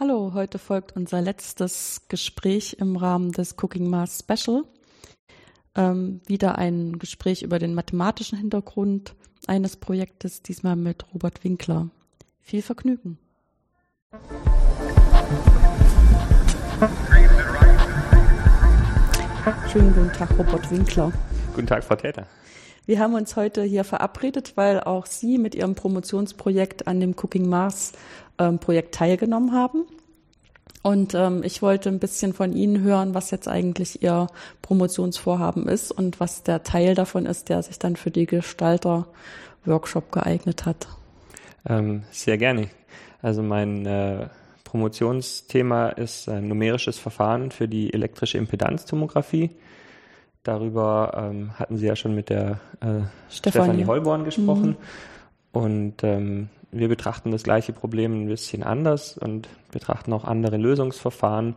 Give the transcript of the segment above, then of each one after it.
Hallo, heute folgt unser letztes Gespräch im Rahmen des Cooking Mass Special. Ähm, wieder ein Gespräch über den mathematischen Hintergrund eines Projektes, diesmal mit Robert Winkler. Viel Vergnügen. Schönen guten Tag, Robert Winkler. Guten Tag, Frau Täter. Wir haben uns heute hier verabredet, weil auch Sie mit Ihrem Promotionsprojekt an dem Cooking Mars ähm, Projekt teilgenommen haben. Und ähm, ich wollte ein bisschen von Ihnen hören, was jetzt eigentlich Ihr Promotionsvorhaben ist und was der Teil davon ist, der sich dann für die Gestalter-Workshop geeignet hat. Ähm, sehr gerne. Also mein äh, Promotionsthema ist ein numerisches Verfahren für die elektrische Impedanztomographie. Darüber ähm, hatten Sie ja schon mit der äh, Stefanie. Holborn gesprochen. Mhm. Und ähm, wir betrachten das gleiche Problem ein bisschen anders und betrachten auch andere Lösungsverfahren.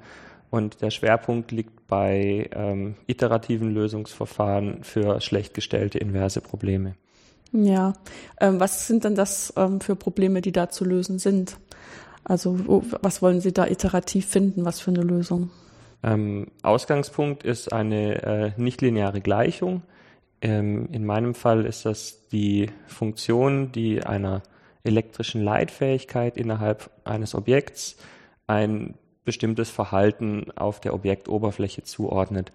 Und der Schwerpunkt liegt bei ähm, iterativen Lösungsverfahren für schlecht gestellte inverse Probleme. Ja, ähm, was sind denn das ähm, für Probleme, die da zu lösen sind? Also wo, was wollen Sie da iterativ finden? Was für eine Lösung? Ähm, Ausgangspunkt ist eine äh, nichtlineare Gleichung. Ähm, in meinem Fall ist das die Funktion, die einer elektrischen Leitfähigkeit innerhalb eines Objekts ein bestimmtes Verhalten auf der Objektoberfläche zuordnet.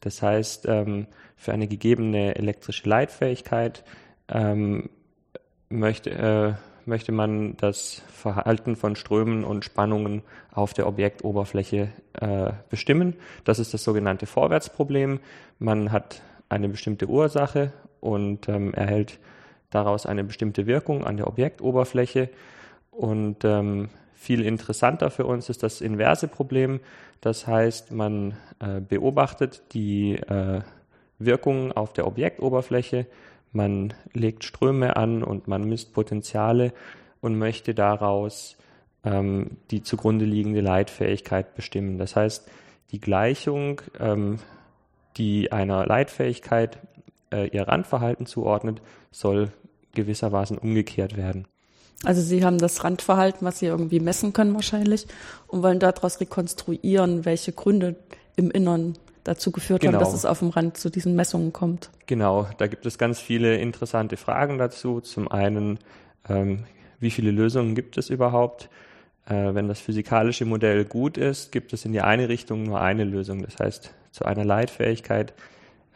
Das heißt, ähm, für eine gegebene elektrische Leitfähigkeit ähm, möchte, äh, möchte man das Verhalten von Strömen und Spannungen auf der Objektoberfläche äh, bestimmen. Das ist das sogenannte Vorwärtsproblem. Man hat eine bestimmte Ursache und ähm, erhält daraus eine bestimmte Wirkung an der Objektoberfläche. Und ähm, viel interessanter für uns ist das inverse Problem. Das heißt, man äh, beobachtet die äh, Wirkungen auf der Objektoberfläche man legt Ströme an und man misst Potenziale und möchte daraus ähm, die zugrunde liegende Leitfähigkeit bestimmen. Das heißt, die Gleichung, ähm, die einer Leitfähigkeit äh, ihr Randverhalten zuordnet, soll gewissermaßen umgekehrt werden. Also Sie haben das Randverhalten, was Sie irgendwie messen können wahrscheinlich, und wollen daraus rekonstruieren, welche Gründe im Innern dazu geführt genau. haben, dass es auf dem Rand zu diesen Messungen kommt. Genau, da gibt es ganz viele interessante Fragen dazu. Zum einen, ähm, wie viele Lösungen gibt es überhaupt? Äh, wenn das physikalische Modell gut ist, gibt es in die eine Richtung nur eine Lösung. Das heißt, zu einer Leitfähigkeit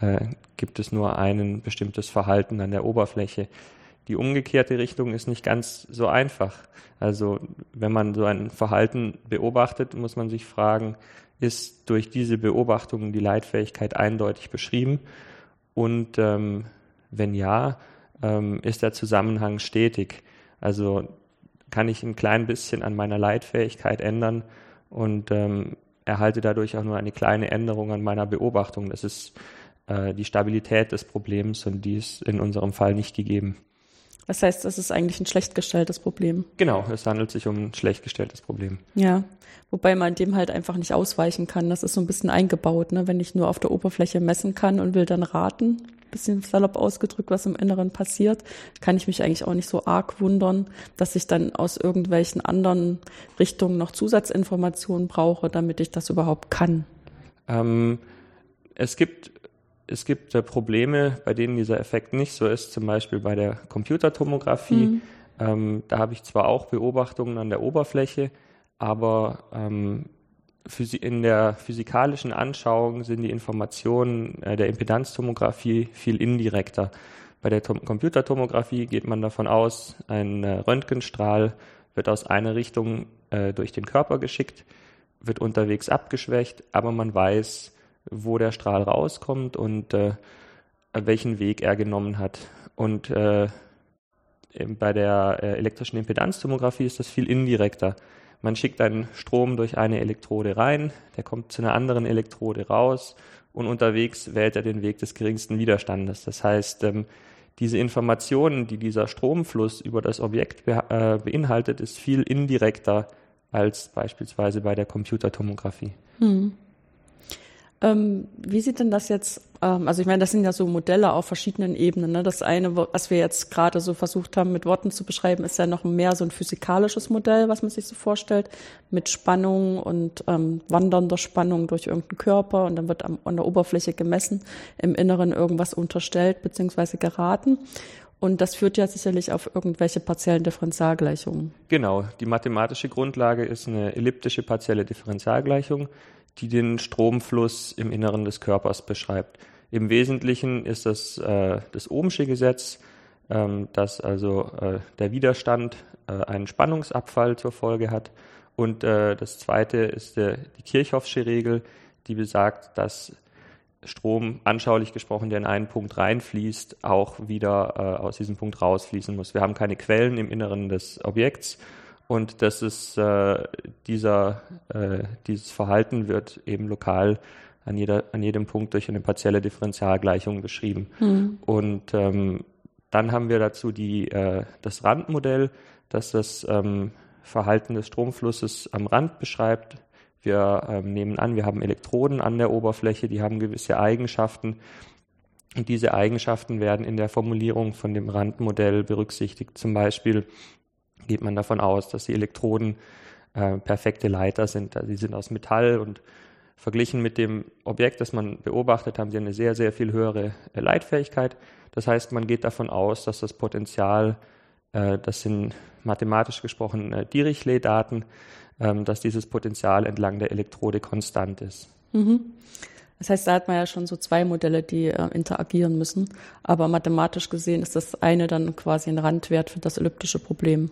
äh, gibt es nur ein bestimmtes Verhalten an der Oberfläche. Die umgekehrte Richtung ist nicht ganz so einfach. Also wenn man so ein Verhalten beobachtet, muss man sich fragen, ist durch diese Beobachtungen die Leitfähigkeit eindeutig beschrieben? Und ähm, wenn ja, ähm, ist der Zusammenhang stetig? Also kann ich ein klein bisschen an meiner Leitfähigkeit ändern und ähm, erhalte dadurch auch nur eine kleine Änderung an meiner Beobachtung. Das ist äh, die Stabilität des Problems und die ist in unserem Fall nicht gegeben. Das heißt, das ist eigentlich ein schlecht gestelltes Problem. Genau, es handelt sich um ein schlecht gestelltes Problem. Ja, wobei man dem halt einfach nicht ausweichen kann. Das ist so ein bisschen eingebaut, ne? wenn ich nur auf der Oberfläche messen kann und will dann raten, bisschen salopp ausgedrückt, was im Inneren passiert, kann ich mich eigentlich auch nicht so arg wundern, dass ich dann aus irgendwelchen anderen Richtungen noch Zusatzinformationen brauche, damit ich das überhaupt kann. Ähm, es gibt es gibt äh, Probleme, bei denen dieser Effekt nicht so ist, zum Beispiel bei der Computertomographie. Mhm. Ähm, da habe ich zwar auch Beobachtungen an der Oberfläche, aber ähm, in der physikalischen Anschauung sind die Informationen äh, der Impedanztomographie viel indirekter. Bei der Tom Computertomographie geht man davon aus, ein äh, Röntgenstrahl wird aus einer Richtung äh, durch den Körper geschickt, wird unterwegs abgeschwächt, aber man weiß, wo der Strahl rauskommt und äh, welchen Weg er genommen hat. Und äh, bei der äh, elektrischen Impedanztomographie ist das viel indirekter. Man schickt einen Strom durch eine Elektrode rein, der kommt zu einer anderen Elektrode raus und unterwegs wählt er den Weg des geringsten Widerstandes. Das heißt, ähm, diese Informationen, die dieser Stromfluss über das Objekt be äh, beinhaltet, ist viel indirekter als beispielsweise bei der Computertomographie. Hm. Ähm, wie sieht denn das jetzt, ähm, also ich meine, das sind ja so Modelle auf verschiedenen Ebenen. Ne? Das eine, was wir jetzt gerade so versucht haben, mit Worten zu beschreiben, ist ja noch mehr so ein physikalisches Modell, was man sich so vorstellt, mit Spannung und ähm, wandernder Spannung durch irgendeinen Körper und dann wird am, an der Oberfläche gemessen, im Inneren irgendwas unterstellt bzw. geraten. Und das führt ja sicherlich auf irgendwelche partiellen Differentialgleichungen. Genau, die mathematische Grundlage ist eine elliptische partielle Differentialgleichung die den Stromfluss im Inneren des Körpers beschreibt. Im Wesentlichen ist das äh, das Ohmsche Gesetz, ähm, dass also äh, der Widerstand äh, einen Spannungsabfall zur Folge hat. Und äh, das zweite ist der, die Kirchhoffsche Regel, die besagt, dass Strom, anschaulich gesprochen, der in einen Punkt reinfließt, auch wieder äh, aus diesem Punkt rausfließen muss. Wir haben keine Quellen im Inneren des Objekts und das ist äh, dieser, äh, dieses Verhalten wird eben lokal an, jeder, an jedem Punkt durch eine partielle Differentialgleichung beschrieben. Mhm. Und ähm, dann haben wir dazu die, äh, das Randmodell, das das ähm, Verhalten des Stromflusses am Rand beschreibt. Wir ähm, nehmen an, wir haben Elektroden an der Oberfläche, die haben gewisse Eigenschaften. Und diese Eigenschaften werden in der Formulierung von dem Randmodell berücksichtigt. Zum Beispiel geht man davon aus, dass die Elektroden äh, perfekte Leiter sind. Also sie sind aus Metall und verglichen mit dem Objekt, das man beobachtet, haben sie eine sehr, sehr viel höhere äh, Leitfähigkeit. Das heißt, man geht davon aus, dass das Potenzial, äh, das sind mathematisch gesprochen äh, Dirichlet-Daten, ähm, dass dieses Potenzial entlang der Elektrode konstant ist. Mhm. Das heißt, da hat man ja schon so zwei Modelle, die äh, interagieren müssen. Aber mathematisch gesehen ist das eine dann quasi ein Randwert für das elliptische Problem.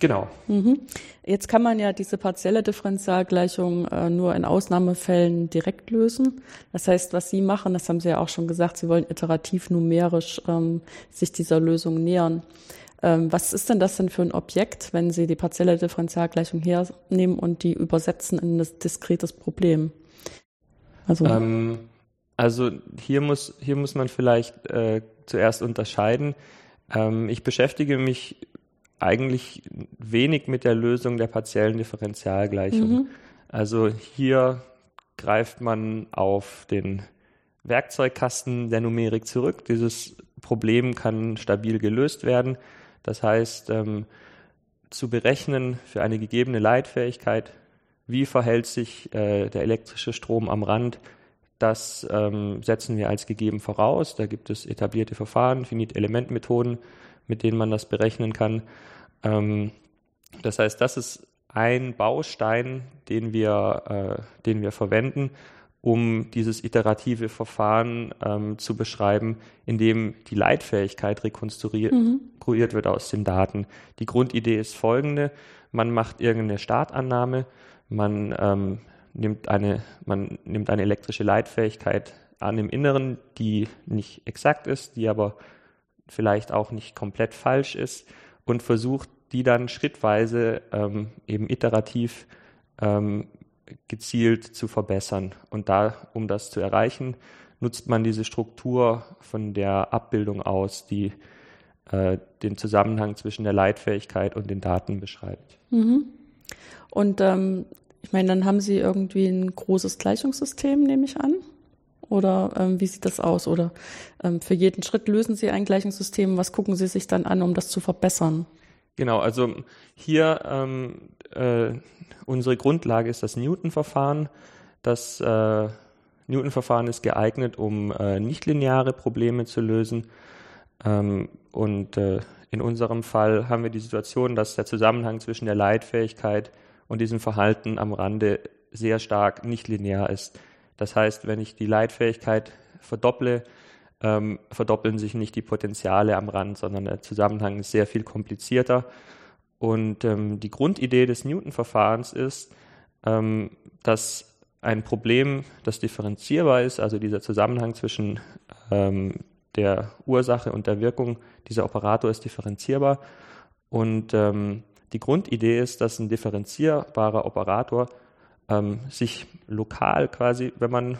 Genau. Mhm. Jetzt kann man ja diese partielle Differentialgleichung äh, nur in Ausnahmefällen direkt lösen. Das heißt, was Sie machen, das haben Sie ja auch schon gesagt, Sie wollen iterativ numerisch ähm, sich dieser Lösung nähern. Ähm, was ist denn das denn für ein Objekt, wenn Sie die partielle Differentialgleichung hernehmen und die übersetzen in das diskretes Problem? Also, ähm, also hier muss hier muss man vielleicht äh, zuerst unterscheiden. Ähm, ich beschäftige mich eigentlich wenig mit der Lösung der partiellen Differentialgleichung. Mhm. Also hier greift man auf den Werkzeugkasten der Numerik zurück. Dieses Problem kann stabil gelöst werden. Das heißt, ähm, zu berechnen für eine gegebene Leitfähigkeit, wie verhält sich äh, der elektrische Strom am Rand, das ähm, setzen wir als gegeben voraus. Da gibt es etablierte Verfahren, Finite-Element-Methoden, mit denen man das berechnen kann. Ähm, das heißt, das ist ein Baustein, den wir, äh, den wir verwenden, um dieses iterative Verfahren ähm, zu beschreiben, in dem die Leitfähigkeit rekonstruiert mhm. wird aus den Daten. Die Grundidee ist folgende: Man macht irgendeine Startannahme, man ähm, nimmt eine, man nimmt eine elektrische Leitfähigkeit an im Inneren, die nicht exakt ist, die aber vielleicht auch nicht komplett falsch ist und versucht, die dann schrittweise ähm, eben iterativ ähm, gezielt zu verbessern. Und da, um das zu erreichen, nutzt man diese Struktur von der Abbildung aus, die äh, den Zusammenhang zwischen der Leitfähigkeit und den Daten beschreibt. Mhm. Und ähm, ich meine, dann haben Sie irgendwie ein großes Gleichungssystem, nehme ich an. Oder ähm, wie sieht das aus? Oder ähm, für jeden Schritt lösen Sie ein Gleichungssystem. Was gucken Sie sich dann an, um das zu verbessern? Genau, also hier ähm, äh, unsere Grundlage ist das Newton-Verfahren. Das äh, Newton-Verfahren ist geeignet, um äh, nichtlineare Probleme zu lösen. Ähm, und äh, in unserem Fall haben wir die Situation, dass der Zusammenhang zwischen der Leitfähigkeit und diesem Verhalten am Rande sehr stark nichtlinear ist. Das heißt, wenn ich die Leitfähigkeit verdopple, ähm, verdoppeln sich nicht die Potenziale am Rand, sondern der Zusammenhang ist sehr viel komplizierter. Und ähm, die Grundidee des Newton-Verfahrens ist, ähm, dass ein Problem, das differenzierbar ist, also dieser Zusammenhang zwischen ähm, der Ursache und der Wirkung, dieser Operator ist differenzierbar. Und ähm, die Grundidee ist, dass ein differenzierbarer Operator ähm, sich lokal quasi, wenn man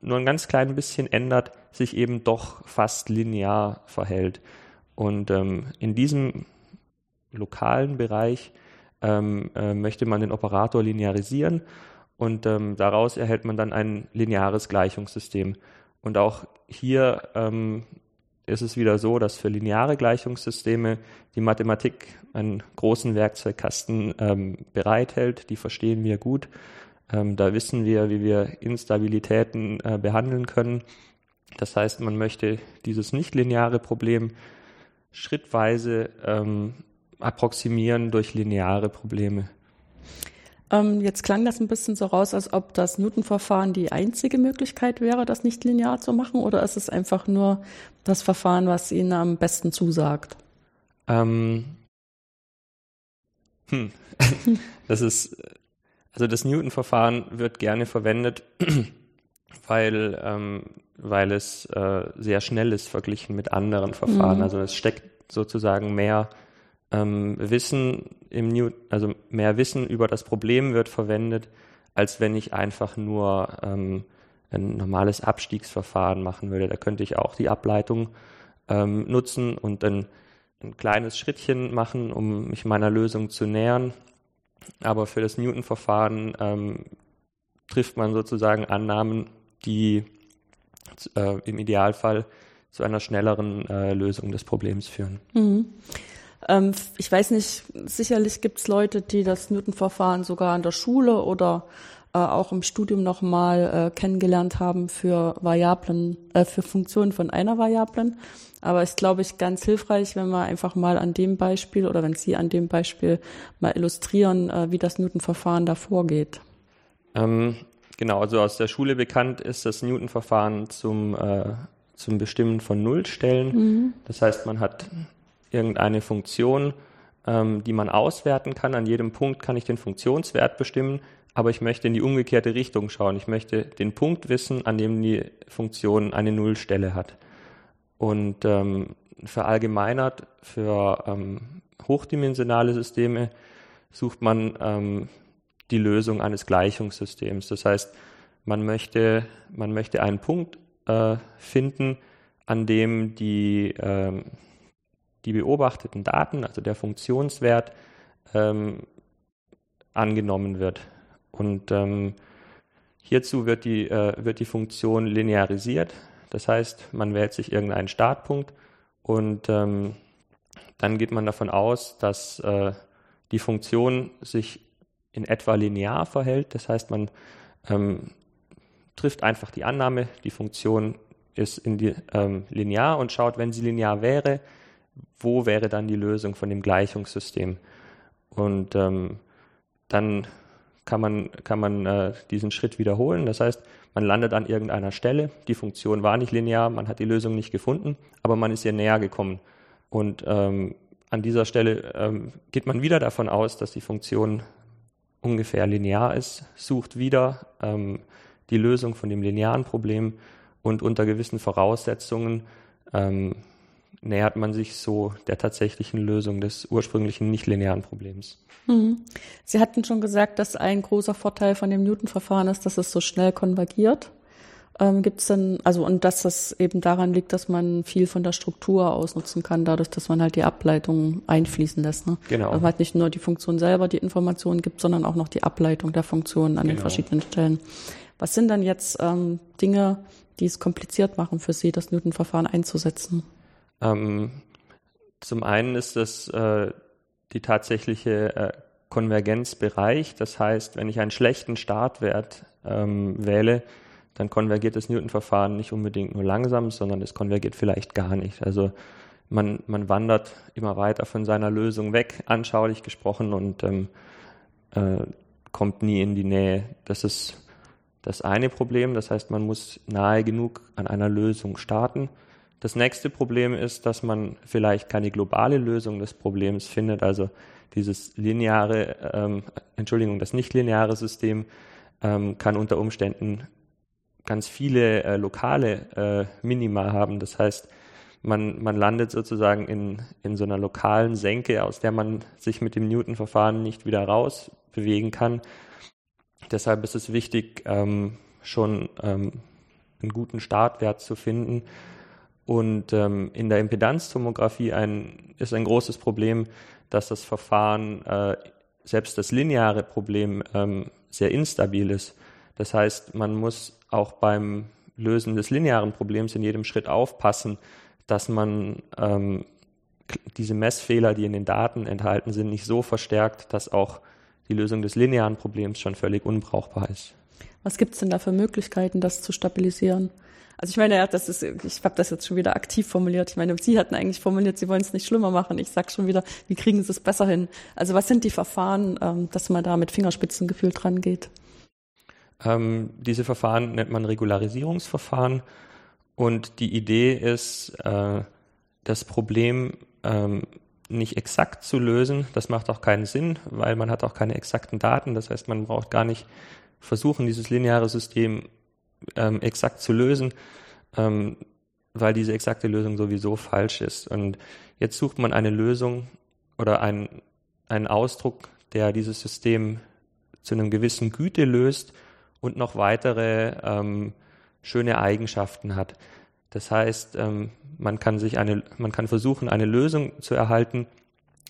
nur ein ganz klein bisschen ändert, sich eben doch fast linear verhält. Und ähm, in diesem lokalen Bereich ähm, äh, möchte man den Operator linearisieren und ähm, daraus erhält man dann ein lineares Gleichungssystem. Und auch hier ähm, ist es wieder so, dass für lineare Gleichungssysteme die Mathematik einen großen Werkzeugkasten ähm, bereithält. Die verstehen wir gut. Ähm, da wissen wir, wie wir Instabilitäten äh, behandeln können. Das heißt, man möchte dieses nichtlineare Problem schrittweise ähm, approximieren durch lineare Probleme. Ähm, jetzt klang das ein bisschen so raus, als ob das Newton-Verfahren die einzige Möglichkeit wäre, das nicht linear zu machen, oder ist es einfach nur das Verfahren, was Ihnen am besten zusagt? Ähm, hm. das ist, also das Newton-Verfahren wird gerne verwendet, weil, ähm, weil es äh, sehr schnell ist verglichen mit anderen Verfahren. Mhm. Also es steckt sozusagen mehr ähm, Wissen im New, also mehr Wissen über das Problem wird verwendet, als wenn ich einfach nur ähm, ein normales Abstiegsverfahren machen würde. Da könnte ich auch die Ableitung ähm, nutzen und dann ein kleines Schrittchen machen, um mich meiner Lösung zu nähern. Aber für das Newton-Verfahren ähm, trifft man sozusagen Annahmen, die äh, im Idealfall zu einer schnelleren äh, Lösung des Problems führen. Mhm. Ähm, ich weiß nicht, sicherlich gibt es Leute, die das Newton-Verfahren sogar an der Schule oder äh, auch im Studium nochmal äh, kennengelernt haben für Variablen, äh, für Funktionen von einer Variablen. Aber ist, glaube ich, ganz hilfreich, wenn wir einfach mal an dem Beispiel oder wenn Sie an dem Beispiel mal illustrieren, äh, wie das Newton-Verfahren da vorgeht. Ähm, genau, also aus der Schule bekannt ist das Newton-Verfahren zum, äh, zum Bestimmen von Nullstellen. Mhm. Das heißt, man hat irgendeine Funktion, ähm, die man auswerten kann. An jedem Punkt kann ich den Funktionswert bestimmen, aber ich möchte in die umgekehrte Richtung schauen. Ich möchte den Punkt wissen, an dem die Funktion eine Nullstelle hat. Und ähm, verallgemeinert für ähm, hochdimensionale Systeme sucht man ähm, die Lösung eines Gleichungssystems. Das heißt, man möchte, man möchte einen Punkt äh, finden, an dem die, ähm, die beobachteten Daten, also der Funktionswert, ähm, angenommen wird. Und ähm, hierzu wird die, äh, wird die Funktion linearisiert. Das heißt, man wählt sich irgendeinen Startpunkt und ähm, dann geht man davon aus, dass äh, die Funktion sich in etwa linear verhält. Das heißt, man ähm, trifft einfach die Annahme, die Funktion ist die, ähm, linear und schaut, wenn sie linear wäre, wo wäre dann die Lösung von dem Gleichungssystem. Und ähm, dann kann man, kann man äh, diesen Schritt wiederholen. Das heißt, man landet an irgendeiner Stelle, die Funktion war nicht linear, man hat die Lösung nicht gefunden, aber man ist ihr näher gekommen. Und ähm, an dieser Stelle ähm, geht man wieder davon aus, dass die Funktion ungefähr linear ist, sucht wieder ähm, die Lösung von dem linearen Problem und unter gewissen Voraussetzungen ähm, nähert man sich so der tatsächlichen Lösung des ursprünglichen nichtlinearen Problems. Mhm. Sie hatten schon gesagt, dass ein großer Vorteil von dem Newton-Verfahren ist, dass es so schnell konvergiert. Ähm, Gibt es denn, also und dass das eben daran liegt, dass man viel von der Struktur ausnutzen kann, dadurch, dass man halt die Ableitung einfließen lässt. Ne? Genau. Also halt nicht nur die Funktion selber die Informationen gibt, sondern auch noch die Ableitung der Funktionen an genau. den verschiedenen Stellen. Was sind dann jetzt ähm, Dinge, die es kompliziert machen für Sie, das Newton-Verfahren einzusetzen? Ähm, zum einen ist das äh, die tatsächliche äh, Konvergenzbereich. Das heißt, wenn ich einen schlechten Startwert ähm, wähle, dann konvergiert das Newton-Verfahren nicht unbedingt nur langsam, sondern es konvergiert vielleicht gar nicht. Also man, man wandert immer weiter von seiner Lösung weg, anschaulich gesprochen, und ähm, äh, kommt nie in die Nähe. Das ist das eine Problem. Das heißt, man muss nahe genug an einer Lösung starten. Das nächste Problem ist, dass man vielleicht keine globale Lösung des Problems findet. Also dieses lineare, ähm, Entschuldigung, das nicht lineare System ähm, kann unter Umständen ganz viele äh, lokale äh, Minima haben. Das heißt, man, man landet sozusagen in, in so einer lokalen Senke, aus der man sich mit dem Newton-Verfahren nicht wieder rausbewegen kann. Deshalb ist es wichtig, ähm, schon ähm, einen guten Startwert zu finden und ähm, in der Impedanztomographie ein, ist ein großes Problem, dass das Verfahren äh, selbst das lineare Problem ähm, sehr instabil ist. Das heißt, man muss auch beim Lösen des linearen Problems in jedem Schritt aufpassen, dass man ähm, diese Messfehler, die in den Daten enthalten sind, nicht so verstärkt, dass auch die Lösung des linearen Problems schon völlig unbrauchbar ist. Was gibt es denn da für Möglichkeiten, das zu stabilisieren? Also ich meine, ja, das ist, ich habe das jetzt schon wieder aktiv formuliert. Ich meine, Sie hatten eigentlich formuliert, Sie wollen es nicht schlimmer machen. Ich sage schon wieder, wie kriegen Sie es besser hin? Also was sind die Verfahren, ähm, dass man da mit Fingerspitzengefühl dran geht? Ähm, diese Verfahren nennt man Regularisierungsverfahren und die Idee ist, äh, das Problem ähm, nicht exakt zu lösen. Das macht auch keinen Sinn, weil man hat auch keine exakten Daten. Das heißt, man braucht gar nicht versuchen, dieses lineare System ähm, exakt zu lösen, ähm, weil diese exakte Lösung sowieso falsch ist. Und jetzt sucht man eine Lösung oder einen, einen Ausdruck, der dieses System zu einem gewissen Güte löst und noch weitere ähm, schöne Eigenschaften hat. Das heißt, ähm, man kann sich eine, man kann versuchen, eine Lösung zu erhalten,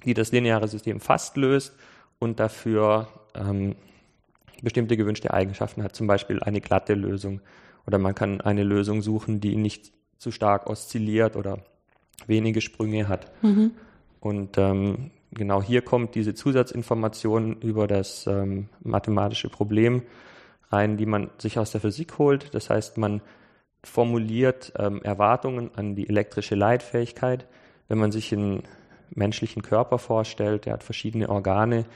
die das lineare System fast löst und dafür ähm, bestimmte gewünschte Eigenschaften hat, zum Beispiel eine glatte Lösung. Oder man kann eine Lösung suchen, die nicht zu stark oszilliert oder wenige Sprünge hat. Mhm. Und ähm, genau hier kommt diese Zusatzinformation über das ähm, mathematische Problem rein, die man sich aus der Physik holt. Das heißt, man formuliert ähm, Erwartungen an die elektrische Leitfähigkeit. Wenn man sich einen menschlichen Körper vorstellt, der hat verschiedene Organe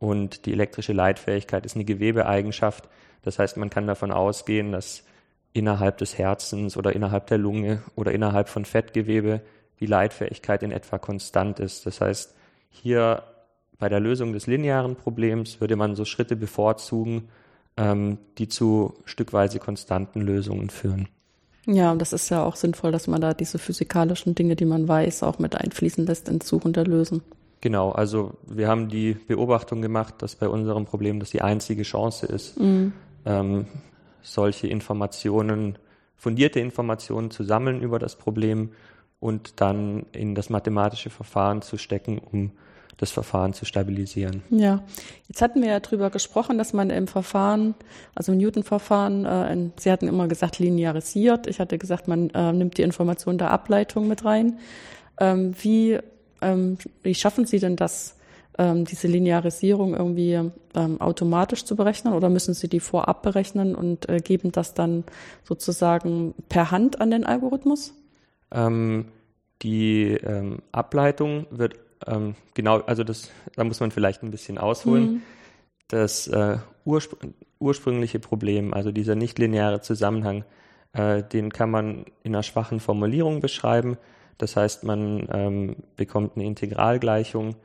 und die elektrische Leitfähigkeit ist eine Gewebeeigenschaft. Das heißt, man kann davon ausgehen, dass innerhalb des Herzens oder innerhalb der Lunge oder innerhalb von Fettgewebe die Leitfähigkeit in etwa konstant ist. Das heißt, hier bei der Lösung des linearen Problems würde man so Schritte bevorzugen, ähm, die zu stückweise konstanten Lösungen führen. Ja, und das ist ja auch sinnvoll, dass man da diese physikalischen Dinge, die man weiß, auch mit einfließen lässt ins Suchen der Lösung. Genau, also wir haben die Beobachtung gemacht, dass bei unserem Problem das die einzige Chance ist, mhm. ähm, solche Informationen, fundierte Informationen zu sammeln über das Problem und dann in das mathematische Verfahren zu stecken, um das Verfahren zu stabilisieren. Ja, jetzt hatten wir ja darüber gesprochen, dass man im Verfahren, also im Newton-Verfahren, äh, Sie hatten immer gesagt linearisiert. Ich hatte gesagt, man äh, nimmt die Information der Ableitung mit rein. Ähm, wie ähm, wie schaffen Sie denn das, ähm, diese Linearisierung irgendwie ähm, automatisch zu berechnen oder müssen Sie die vorab berechnen und äh, geben das dann sozusagen per Hand an den Algorithmus? Ähm, die ähm, Ableitung wird ähm, genau, also das, da muss man vielleicht ein bisschen ausholen. Mhm. Das äh, urspr ursprüngliche Problem, also dieser nichtlineare Zusammenhang, äh, den kann man in einer schwachen Formulierung beschreiben. Das heißt, man ähm, bekommt eine Integralgleichung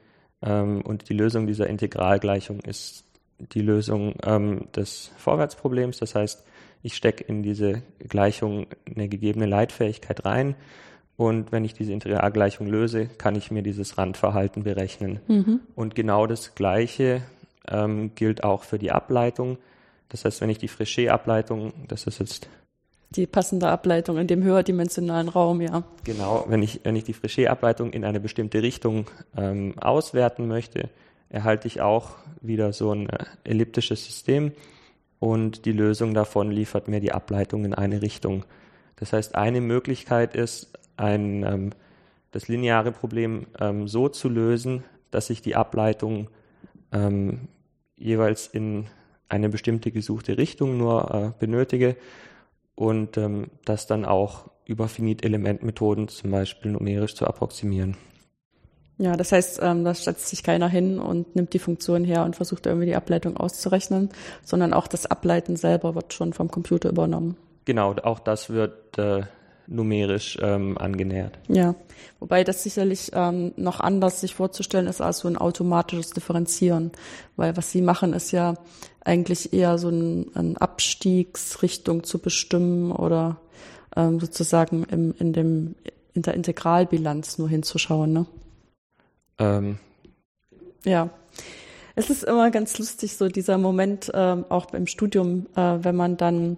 ähm, und die Lösung dieser Integralgleichung ist die Lösung ähm, des Vorwärtsproblems. Das heißt, ich stecke in diese Gleichung eine gegebene Leitfähigkeit rein und wenn ich diese Integralgleichung löse, kann ich mir dieses Randverhalten berechnen. Mhm. Und genau das Gleiche ähm, gilt auch für die Ableitung. Das heißt, wenn ich die Frichet-Ableitung, das ist jetzt die passende Ableitung in dem höherdimensionalen Raum, ja. Genau, wenn ich, wenn ich die Frichet-Ableitung in eine bestimmte Richtung ähm, auswerten möchte, erhalte ich auch wieder so ein äh, elliptisches System und die Lösung davon liefert mir die Ableitung in eine Richtung. Das heißt, eine Möglichkeit ist, ein, ähm, das lineare Problem ähm, so zu lösen, dass ich die Ableitung ähm, jeweils in eine bestimmte gesuchte Richtung nur äh, benötige und ähm, das dann auch über Finite-Element-Methoden zum Beispiel numerisch zu approximieren. Ja, das heißt, ähm, da setzt sich keiner hin und nimmt die Funktion her und versucht irgendwie die Ableitung auszurechnen, sondern auch das Ableiten selber wird schon vom Computer übernommen. Genau, auch das wird äh, numerisch ähm, angenähert. Ja, wobei das sicherlich ähm, noch anders sich vorzustellen ist als so ein automatisches Differenzieren, weil was sie machen ist ja eigentlich eher so ein, eine Abstiegsrichtung zu bestimmen oder ähm, sozusagen im, in dem in der Integralbilanz nur hinzuschauen. Ne? Ähm. Ja. Es ist immer ganz lustig, so dieser Moment, ähm, auch im Studium, äh, wenn man dann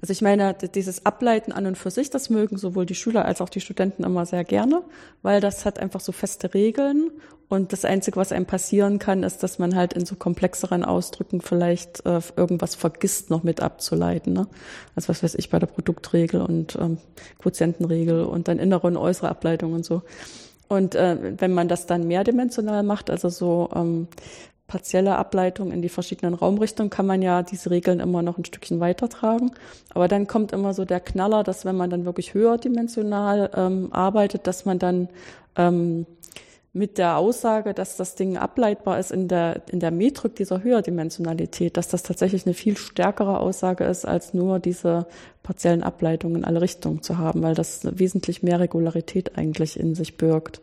Also ich meine, dieses Ableiten an und für sich, das mögen sowohl die Schüler als auch die Studenten immer sehr gerne, weil das hat einfach so feste Regeln und das Einzige, was einem passieren kann, ist, dass man halt in so komplexeren Ausdrücken vielleicht äh, irgendwas vergisst, noch mit abzuleiten. Ne? Also was weiß ich bei der Produktregel und ähm, Quotientenregel und dann innere und äußere Ableitung und so. Und äh, wenn man das dann mehrdimensional macht, also so ähm, partielle Ableitung in die verschiedenen Raumrichtungen kann man ja diese Regeln immer noch ein Stückchen weitertragen. Aber dann kommt immer so der Knaller, dass wenn man dann wirklich höherdimensional ähm, arbeitet, dass man dann ähm, mit der Aussage, dass das Ding ableitbar ist in der, in der Metrik dieser Höherdimensionalität, dass das tatsächlich eine viel stärkere Aussage ist, als nur diese partiellen Ableitungen in alle Richtungen zu haben, weil das wesentlich mehr Regularität eigentlich in sich birgt.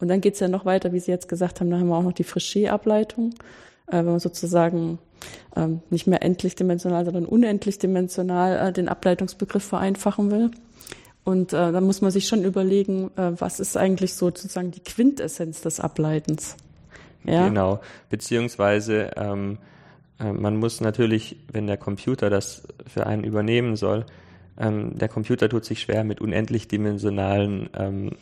Und dann geht's ja noch weiter, wie Sie jetzt gesagt haben, da haben wir auch noch die Frichet-Ableitung, äh, wenn man sozusagen ähm, nicht mehr endlich dimensional, sondern unendlich dimensional äh, den Ableitungsbegriff vereinfachen will. Und äh, da muss man sich schon überlegen, äh, was ist eigentlich sozusagen die Quintessenz des Ableitens. Ja? Genau, beziehungsweise ähm, äh, man muss natürlich, wenn der Computer das für einen übernehmen soll, ähm, der Computer tut sich schwer mit unendlich dimensionalen ähm,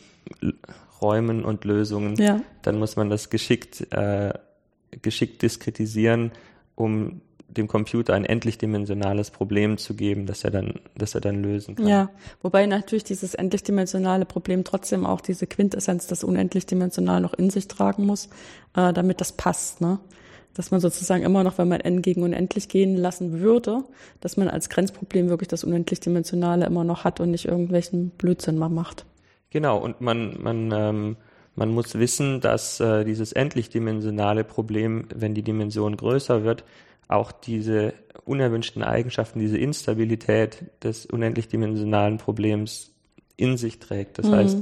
Räumen und Lösungen, ja. dann muss man das geschickt, äh, geschickt diskretisieren, um dem Computer ein endlich dimensionales Problem zu geben, das er dann, das er dann lösen kann. Ja, wobei natürlich dieses endlich dimensionale Problem trotzdem auch diese Quintessenz, das unendlich dimensional noch in sich tragen muss, äh, damit das passt, ne? Dass man sozusagen immer noch, wenn man n gegen unendlich gehen lassen würde, dass man als Grenzproblem wirklich das unendlich dimensionale immer noch hat und nicht irgendwelchen Blödsinn mal macht. Genau, und man, man, ähm, man muss wissen, dass äh, dieses endlich-dimensionale Problem, wenn die Dimension größer wird, auch diese unerwünschten Eigenschaften, diese Instabilität des unendlich-dimensionalen Problems in sich trägt. Das mhm. heißt,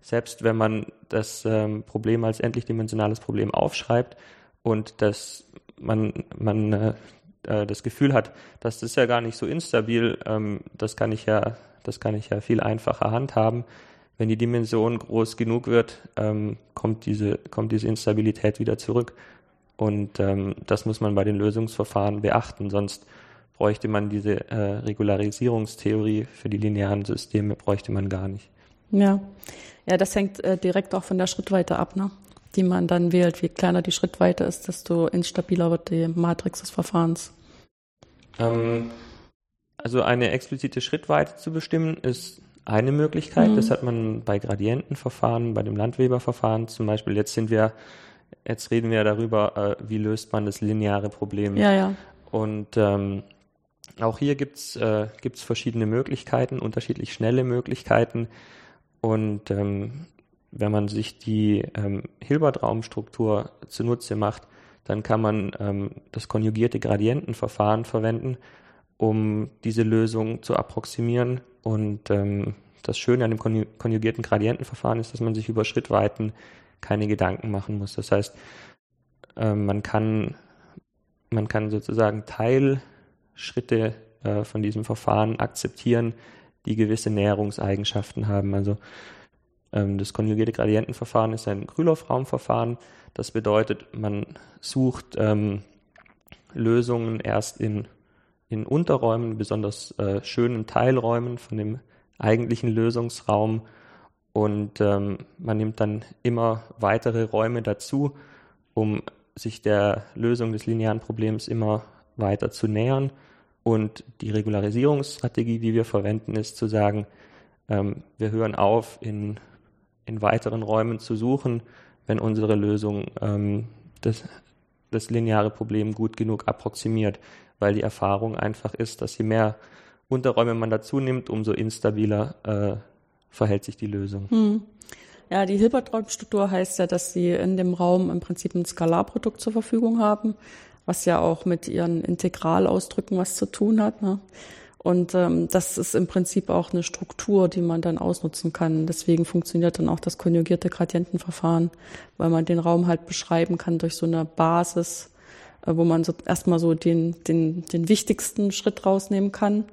selbst wenn man das ähm, Problem als endlich-dimensionales Problem aufschreibt und das man, man äh, äh, das Gefühl hat, dass das ja gar nicht so instabil, ähm, das kann ich ja, das kann ich ja viel einfacher handhaben, wenn die Dimension groß genug wird, ähm, kommt, diese, kommt diese Instabilität wieder zurück. Und ähm, das muss man bei den Lösungsverfahren beachten, sonst bräuchte man diese äh, Regularisierungstheorie für die linearen Systeme, bräuchte man gar nicht. Ja, ja das hängt äh, direkt auch von der Schrittweite ab, ne? die man dann wählt. Je kleiner die Schrittweite ist, desto instabiler wird die Matrix des Verfahrens. Ähm, also eine explizite Schrittweite zu bestimmen, ist eine Möglichkeit. Mhm. Das hat man bei Gradientenverfahren, bei dem Landweberverfahren zum Beispiel. Jetzt sind wir, jetzt reden wir darüber, äh, wie löst man das lineare Problem. Ja, ja. Und ähm, auch hier gibt's äh, gibt's verschiedene Möglichkeiten, unterschiedlich schnelle Möglichkeiten. Und ähm, wenn man sich die ähm, Hilbert-Raumstruktur zunutze macht, dann kann man ähm, das konjugierte Gradientenverfahren verwenden, um diese Lösung zu approximieren und ähm, das Schöne an dem konjugierten Gradientenverfahren ist, dass man sich über Schrittweiten keine Gedanken machen muss. Das heißt, äh, man kann man kann sozusagen Teilschritte äh, von diesem Verfahren akzeptieren, die gewisse Näherungseigenschaften haben. Also ähm, das konjugierte Gradientenverfahren ist ein Krylov-Raumverfahren. Das bedeutet, man sucht ähm, Lösungen erst in in Unterräumen, besonders äh, schönen Teilräumen von dem eigentlichen Lösungsraum. Und ähm, man nimmt dann immer weitere Räume dazu, um sich der Lösung des linearen Problems immer weiter zu nähern. Und die Regularisierungsstrategie, die wir verwenden, ist zu sagen, ähm, wir hören auf, in, in weiteren Räumen zu suchen, wenn unsere Lösung ähm, das, das lineare Problem gut genug approximiert weil die Erfahrung einfach ist, dass je mehr Unterräume man dazu nimmt, umso instabiler äh, verhält sich die Lösung. Hm. Ja, die Hilbert-Raumstruktur heißt ja, dass sie in dem Raum im Prinzip ein Skalarprodukt zur Verfügung haben, was ja auch mit ihren Integralausdrücken was zu tun hat. Ne? Und ähm, das ist im Prinzip auch eine Struktur, die man dann ausnutzen kann. Deswegen funktioniert dann auch das konjugierte Gradientenverfahren, weil man den Raum halt beschreiben kann durch so eine Basis, wo man so erstmal so den, den, den wichtigsten Schritt rausnehmen kann,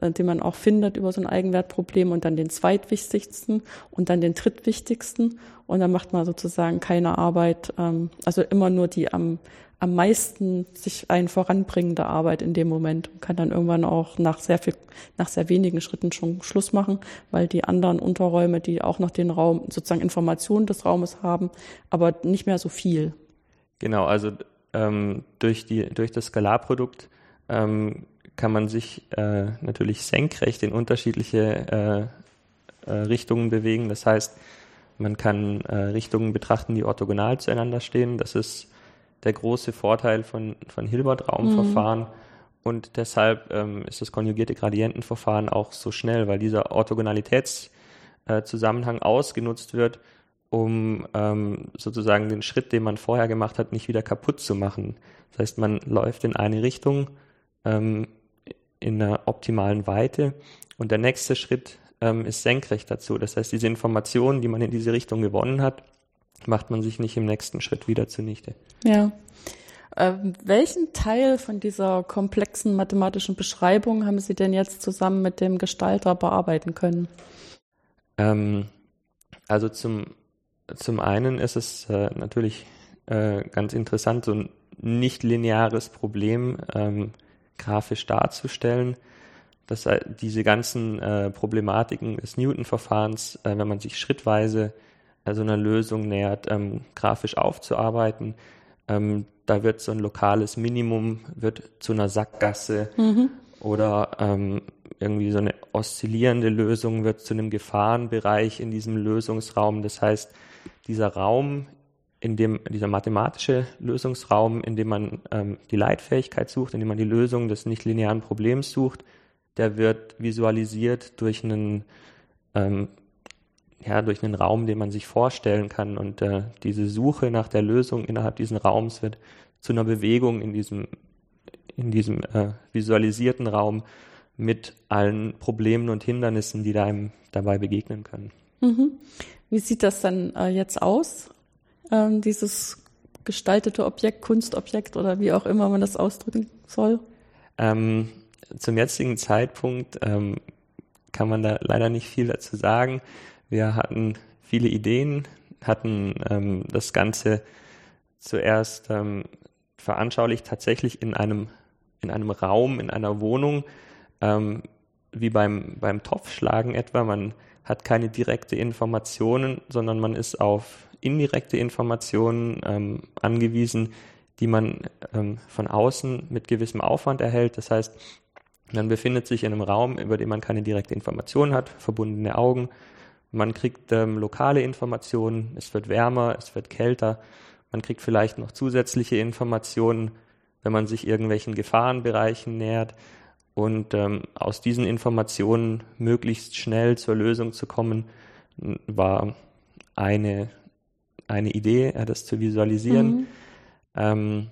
äh, den man auch findet über so ein Eigenwertproblem und dann den zweitwichtigsten und dann den drittwichtigsten und dann macht man sozusagen keine Arbeit, ähm, also immer nur die am, am meisten sich ein voranbringende Arbeit in dem Moment und kann dann irgendwann auch nach sehr viel, nach sehr wenigen Schritten schon Schluss machen, weil die anderen Unterräume, die auch noch den Raum, sozusagen Informationen des Raumes haben, aber nicht mehr so viel. Genau, also ähm, durch die, durch das Skalarprodukt ähm, kann man sich äh, natürlich senkrecht in unterschiedliche äh, äh, Richtungen bewegen. Das heißt, man kann äh, Richtungen betrachten, die orthogonal zueinander stehen. Das ist der große Vorteil von, von Hilbert-Raumverfahren. Mhm. Und deshalb ähm, ist das konjugierte Gradientenverfahren auch so schnell, weil dieser Orthogonalitätszusammenhang äh, ausgenutzt wird, um ähm, sozusagen den Schritt, den man vorher gemacht hat, nicht wieder kaputt zu machen. Das heißt, man läuft in eine Richtung ähm, in einer optimalen Weite und der nächste Schritt ähm, ist senkrecht dazu. Das heißt, diese Informationen, die man in diese Richtung gewonnen hat, macht man sich nicht im nächsten Schritt wieder zunichte. Ja. Ähm, welchen Teil von dieser komplexen mathematischen Beschreibung haben Sie denn jetzt zusammen mit dem Gestalter bearbeiten können? Ähm, also zum, zum einen ist es äh, natürlich äh, ganz interessant, so ein nicht lineares Problem ähm, grafisch darzustellen dass diese ganzen äh, Problematiken des Newton-Verfahrens, äh, wenn man sich schrittweise also einer Lösung nähert, ähm, grafisch aufzuarbeiten. Ähm, da wird so ein lokales Minimum wird zu einer Sackgasse mhm. oder ähm, irgendwie so eine oszillierende Lösung wird zu einem Gefahrenbereich in diesem Lösungsraum. Das heißt, dieser Raum, in dem dieser mathematische Lösungsraum, in dem man ähm, die Leitfähigkeit sucht, in dem man die Lösung des nichtlinearen Problems sucht, der wird visualisiert durch einen, ähm, ja, durch einen Raum, den man sich vorstellen kann. Und äh, diese Suche nach der Lösung innerhalb dieses Raums wird zu einer Bewegung in diesem, in diesem äh, visualisierten Raum mit allen Problemen und Hindernissen, die da einem dabei begegnen können. Mhm. Wie sieht das dann äh, jetzt aus, ähm, dieses gestaltete Objekt, Kunstobjekt oder wie auch immer man das ausdrücken soll? Ähm, zum jetzigen Zeitpunkt ähm, kann man da leider nicht viel dazu sagen. Wir hatten viele Ideen, hatten ähm, das Ganze zuerst ähm, veranschaulicht tatsächlich in einem, in einem Raum, in einer Wohnung, ähm, wie beim, beim Topfschlagen etwa. Man hat keine direkte Informationen, sondern man ist auf indirekte Informationen ähm, angewiesen, die man ähm, von außen mit gewissem Aufwand erhält. Das heißt, man befindet sich in einem Raum, über den man keine direkte Information hat, verbundene Augen. Man kriegt ähm, lokale Informationen, es wird wärmer, es wird kälter. Man kriegt vielleicht noch zusätzliche Informationen, wenn man sich irgendwelchen Gefahrenbereichen nähert. Und ähm, aus diesen Informationen möglichst schnell zur Lösung zu kommen, war eine, eine Idee, das zu visualisieren. Mhm. Ähm,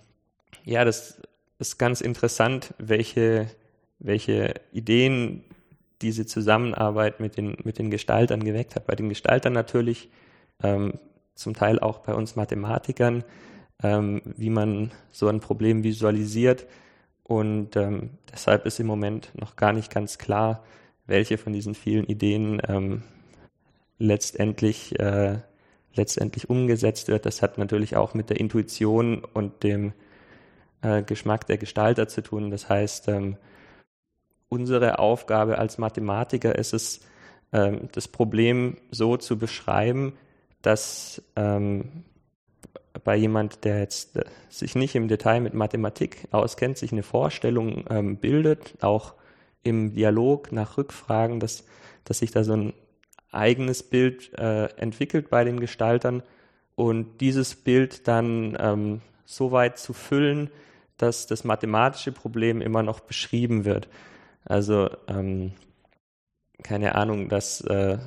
ja, das ist ganz interessant, welche welche Ideen diese Zusammenarbeit mit den, mit den Gestaltern geweckt hat. Bei den Gestaltern natürlich, ähm, zum Teil auch bei uns Mathematikern, ähm, wie man so ein Problem visualisiert. Und ähm, deshalb ist im Moment noch gar nicht ganz klar, welche von diesen vielen Ideen ähm, letztendlich, äh, letztendlich umgesetzt wird. Das hat natürlich auch mit der Intuition und dem äh, Geschmack der Gestalter zu tun. Das heißt, ähm, unsere Aufgabe als Mathematiker ist es, ähm, das Problem so zu beschreiben, dass ähm, bei jemand, der jetzt äh, sich nicht im Detail mit Mathematik auskennt, sich eine Vorstellung ähm, bildet, auch im Dialog nach Rückfragen, dass, dass sich da so ein eigenes Bild äh, entwickelt bei den Gestaltern und dieses Bild dann ähm, so weit zu füllen, dass das mathematische Problem immer noch beschrieben wird. Also ähm, keine Ahnung, dass äh,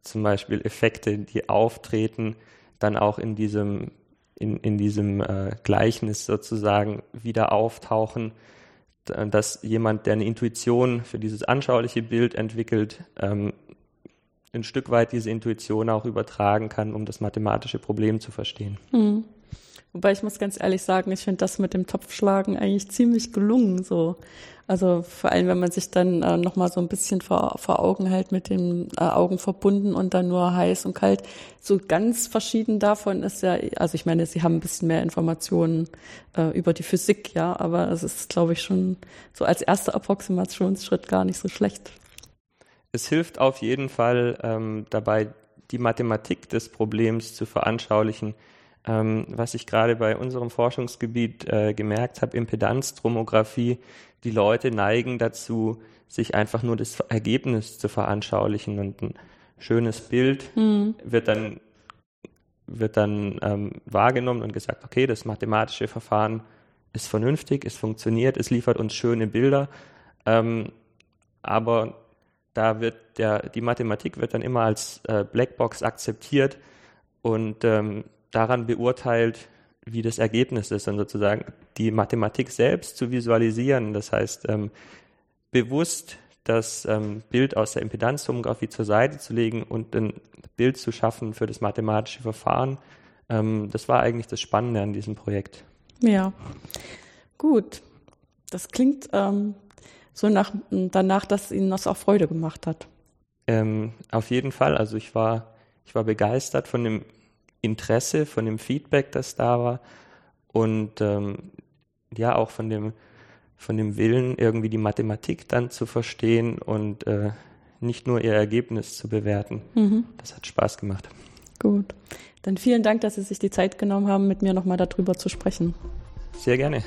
zum Beispiel Effekte, die auftreten, dann auch in diesem in, in diesem äh, Gleichnis sozusagen wieder auftauchen, dass jemand, der eine Intuition für dieses anschauliche Bild entwickelt, ähm, ein Stück weit diese Intuition auch übertragen kann, um das mathematische Problem zu verstehen. Hm. Wobei ich muss ganz ehrlich sagen, ich finde das mit dem Topfschlagen eigentlich ziemlich gelungen so. Also vor allem, wenn man sich dann äh, nochmal so ein bisschen vor, vor Augen hält mit den äh, Augen verbunden und dann nur heiß und kalt. So ganz verschieden davon ist ja, also ich meine, sie haben ein bisschen mehr Informationen äh, über die Physik, ja, aber es ist, glaube ich, schon so als erster Approximationsschritt gar nicht so schlecht. Es hilft auf jeden Fall ähm, dabei, die Mathematik des Problems zu veranschaulichen. Ähm, was ich gerade bei unserem Forschungsgebiet äh, gemerkt habe, Impedanzstromographie, die Leute neigen dazu, sich einfach nur das Ergebnis zu veranschaulichen und ein schönes Bild mhm. wird dann wird dann ähm, wahrgenommen und gesagt, okay, das mathematische Verfahren ist vernünftig, es funktioniert, es liefert uns schöne Bilder, ähm, aber da wird der, die Mathematik wird dann immer als äh, Blackbox akzeptiert und ähm, daran beurteilt, wie das Ergebnis ist und sozusagen die Mathematik selbst zu visualisieren. Das heißt, ähm, bewusst das ähm, Bild aus der Impedanztomographie zur Seite zu legen und ein Bild zu schaffen für das mathematische Verfahren. Ähm, das war eigentlich das Spannende an diesem Projekt. Ja, gut. Das klingt ähm, so nach, danach, dass Ihnen das auch Freude gemacht hat. Ähm, auf jeden Fall. Also ich war, ich war begeistert von dem Interesse, von dem Feedback, das da war und ähm, ja auch von dem, von dem Willen, irgendwie die Mathematik dann zu verstehen und äh, nicht nur ihr Ergebnis zu bewerten. Mhm. Das hat Spaß gemacht. Gut. Dann vielen Dank, dass Sie sich die Zeit genommen haben, mit mir nochmal darüber zu sprechen. Sehr gerne.